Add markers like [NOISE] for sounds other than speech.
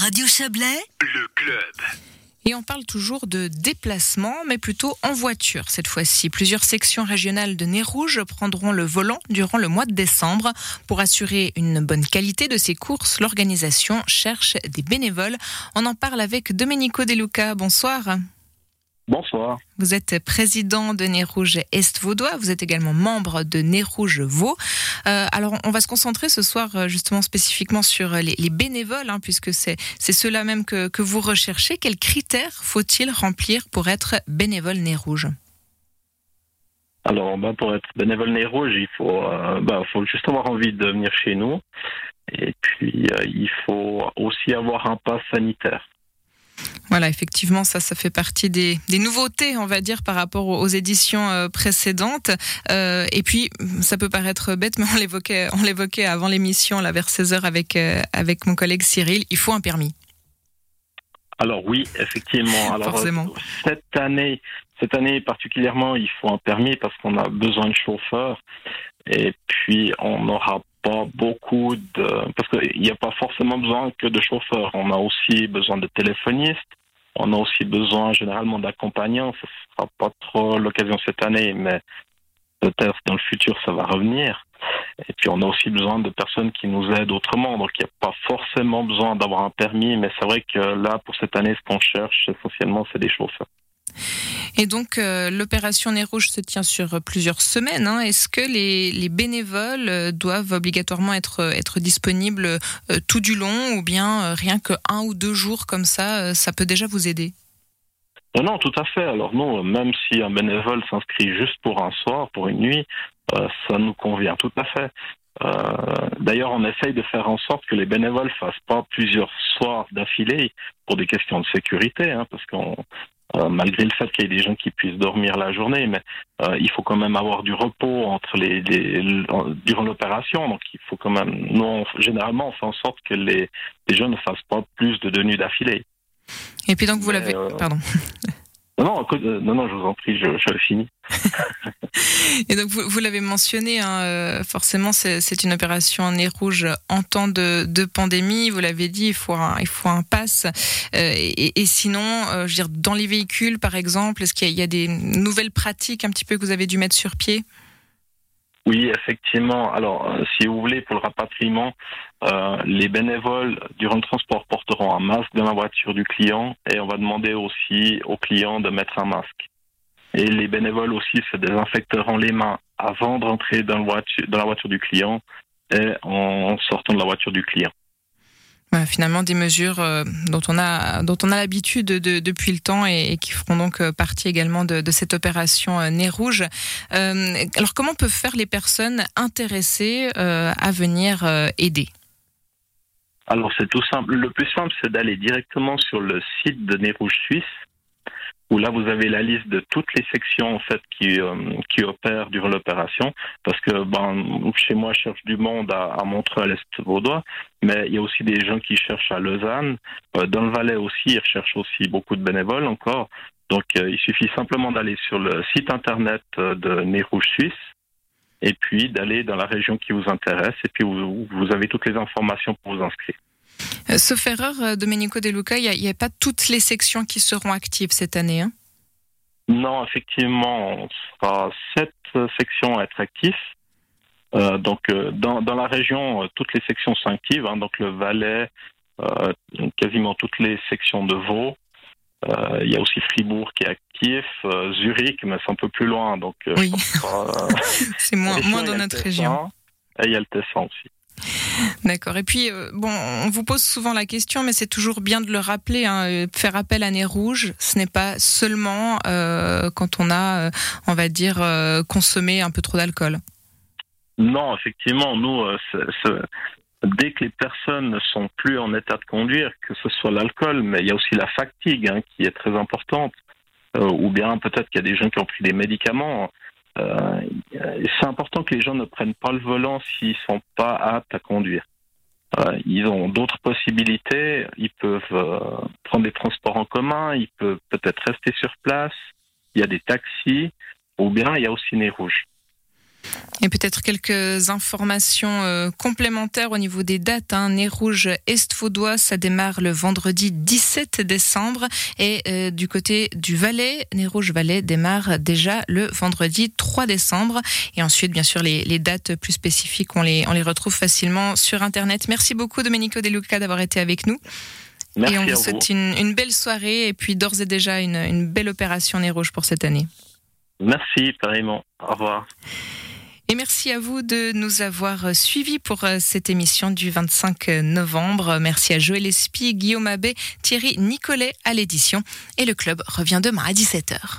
Radio Chablais, le club. Et on parle toujours de déplacement, mais plutôt en voiture cette fois-ci. Plusieurs sections régionales de Nez Rouge prendront le volant durant le mois de décembre. Pour assurer une bonne qualité de ces courses, l'organisation cherche des bénévoles. On en parle avec Domenico Deluca. Bonsoir. Bonsoir. Vous êtes président de Nez Rouge Est Vaudois. Vous êtes également membre de Nez Rouge Vaud. Euh, alors, on va se concentrer ce soir euh, justement spécifiquement sur les, les bénévoles, hein, puisque c'est ceux-là même que, que vous recherchez. Quels critères faut-il remplir pour être bénévole Nez Rouge? Alors, ben, pour être bénévole Nez Rouge, il faut, euh, ben, faut juste avoir envie de venir chez nous. Et puis, euh, il faut aussi avoir un pass sanitaire. Voilà, effectivement, ça, ça fait partie des, des nouveautés, on va dire, par rapport aux éditions euh, précédentes. Euh, et puis, ça peut paraître bête, mais on l'évoquait, on l'évoquait avant l'émission, là, vers 16h avec, euh, avec mon collègue Cyril. Il faut un permis. Alors oui, effectivement. Alors, Forcément. Cette année, cette année particulièrement, il faut un permis parce qu'on a besoin de chauffeurs. Et puis, on n'aura pas beaucoup de... Parce qu'il n'y a pas forcément besoin que de chauffeurs. On a aussi besoin de téléphonistes. On a aussi besoin généralement d'accompagnants. Ce sera pas trop l'occasion cette année, mais peut-être dans le futur, ça va revenir. Et puis, on a aussi besoin de personnes qui nous aident autrement. Donc, il n'y a pas forcément besoin d'avoir un permis, mais c'est vrai que là, pour cette année, ce qu'on cherche, essentiellement, c'est des chauffeurs. Et donc, euh, l'opération Nez Rouge se tient sur plusieurs semaines. hein. Est-ce que les, les bénévoles euh, doivent obligatoirement être, être disponibles euh, tout du long ou bien euh, rien que un ou deux jours comme ça, euh, ça peut déjà vous aider? Non, tout à fait. Alors non, même si un bénévole s'inscrit juste pour un soir, pour une nuit, euh, ça nous convient tout à fait. Euh, D'ailleurs, on essaye de faire en sorte que les bénévoles fassent pas plusieurs soirs d'affilée pour des questions de sécurité, hein, parce qu'on euh, malgré le fait qu'il y ait des gens qui puissent dormir la journée, mais euh, il faut quand même avoir du repos entre les, les- durant l'opération. Donc il faut quand même, nous on- généralement on fait en sorte que les, les gens ne fassent pas plus de deux nuits d'affilée. Et puis donc, vous l'avez... euh, Pardon. Non, euh, non, non, je vous en prie, je, finis. Et donc, vous, l'avez mentionné, hein, euh, forcément, c'est une opération en nez rouge en temps de, pandémie. Vous l'avez dit, il faut un, il faut un pass. Euh, et, sinon, je veux dire, dans les véhicules, par exemple, est-ce qu'il y, y a des nouvelles pratiques un petit peu que vous avez dû mettre sur pied? Oui, effectivement. Alors, euh, si vous voulez, pour le rapatriement, euh, les bénévoles durant le transport porteront un masque dans la voiture du client et on va demander aussi au client de mettre un masque. Et les bénévoles aussi se désinfecteront les mains avant d'entrer dans, dans la voiture du client et en sortant de la voiture du client. Voilà, Finalement, des mesures euh, dont on a, dont on a l'habitude de- depuis le temps et, qui feront donc euh, partie également de, de cette opération euh, Nez Rouge. Euh, alors, comment peuvent faire les personnes intéressées euh, à venir euh, aider? Alors c'est tout simple. Le plus simple, c'est d'aller directement sur le site de Nez Rouge Suisse, où là vous avez la liste de toutes les sections en fait qui euh, qui opèrent durant l'opération. Parce que ben chez moi, je cherche du monde à, à Montreux, à l'est vaudois, mais il y a aussi des gens qui cherchent à Lausanne, Euh, dans le Valais aussi, ils recherchent aussi beaucoup de bénévoles encore. Donc euh, il suffit simplement d'aller sur le site internet de Nez Suisse. Et puis d'aller dans la région qui vous intéresse, et puis vous, vous avez toutes les informations pour vous inscrire. Euh, Sauf erreur, euh, Domenico De Luca, il n'y a, pas toutes les sections qui seront actives cette année. Hein? Non, effectivement, on sera sept euh, sections à être actifs. Euh, donc, dans, dans la région, toutes les sections sont actives. hein. donc, le Valais, euh, quasiment toutes les sections de Vaud. Euh, Il y a aussi Fribourg qui est actif, Zurich, mais c'est un peu plus loin. Donc, Oui. [LAUGHS] C'est moins, moins dans notre région. Et il y a le Tessin aussi. D'accord. Et puis, euh, bon, on vous pose souvent la question, mais c'est toujours bien de le rappeler. Hein, euh, faire appel à Nez Rouge, ce n'est pas seulement euh, quand on a, on va dire, consommé un peu trop d'alcool. Non, effectivement, nous, dès que les personnes ne sont plus en état de conduire, que ce soit l'alcool, mais il y a aussi la fatigue hein, qui est très importante, ou bien peut-être qu'il y a des gens qui ont pris des médicaments. Euh, c'est important que les gens ne prennent pas le volant s'ils sont pas aptes à conduire. Euh, ils ont d'autres possibilités. Ils peuvent euh, prendre des transports en commun. Ils peuvent peut-être rester sur place. Il y a des taxis, ou bien il y a aussi Nez Rouge. Et peut-être quelques informations euh, complémentaires au niveau des dates. Hein. Nez Rouge Est-Vaudois, ça démarre le vendredi 17 décembre. Et euh, du côté du Valais, Nez Rouge Valais démarre déjà le vendredi 3 décembre. Et ensuite, bien sûr, les, les dates plus spécifiques, on les, on les retrouve facilement sur Internet. Merci beaucoup, Domenico De Luca, d'avoir été avec nous. Merci et on vous souhaite une, une, belle soirée et puis d'ores et déjà une, une belle opération Nez Rouge pour cette année. Merci, pareillement. Au revoir. Et merci à vous de nous avoir suivis pour euh, cette émission du 25 novembre. Merci à Joël Espy, Guillaume Abbé, Thierry Nicolet à l'édition. Et le club revient demain à 17h.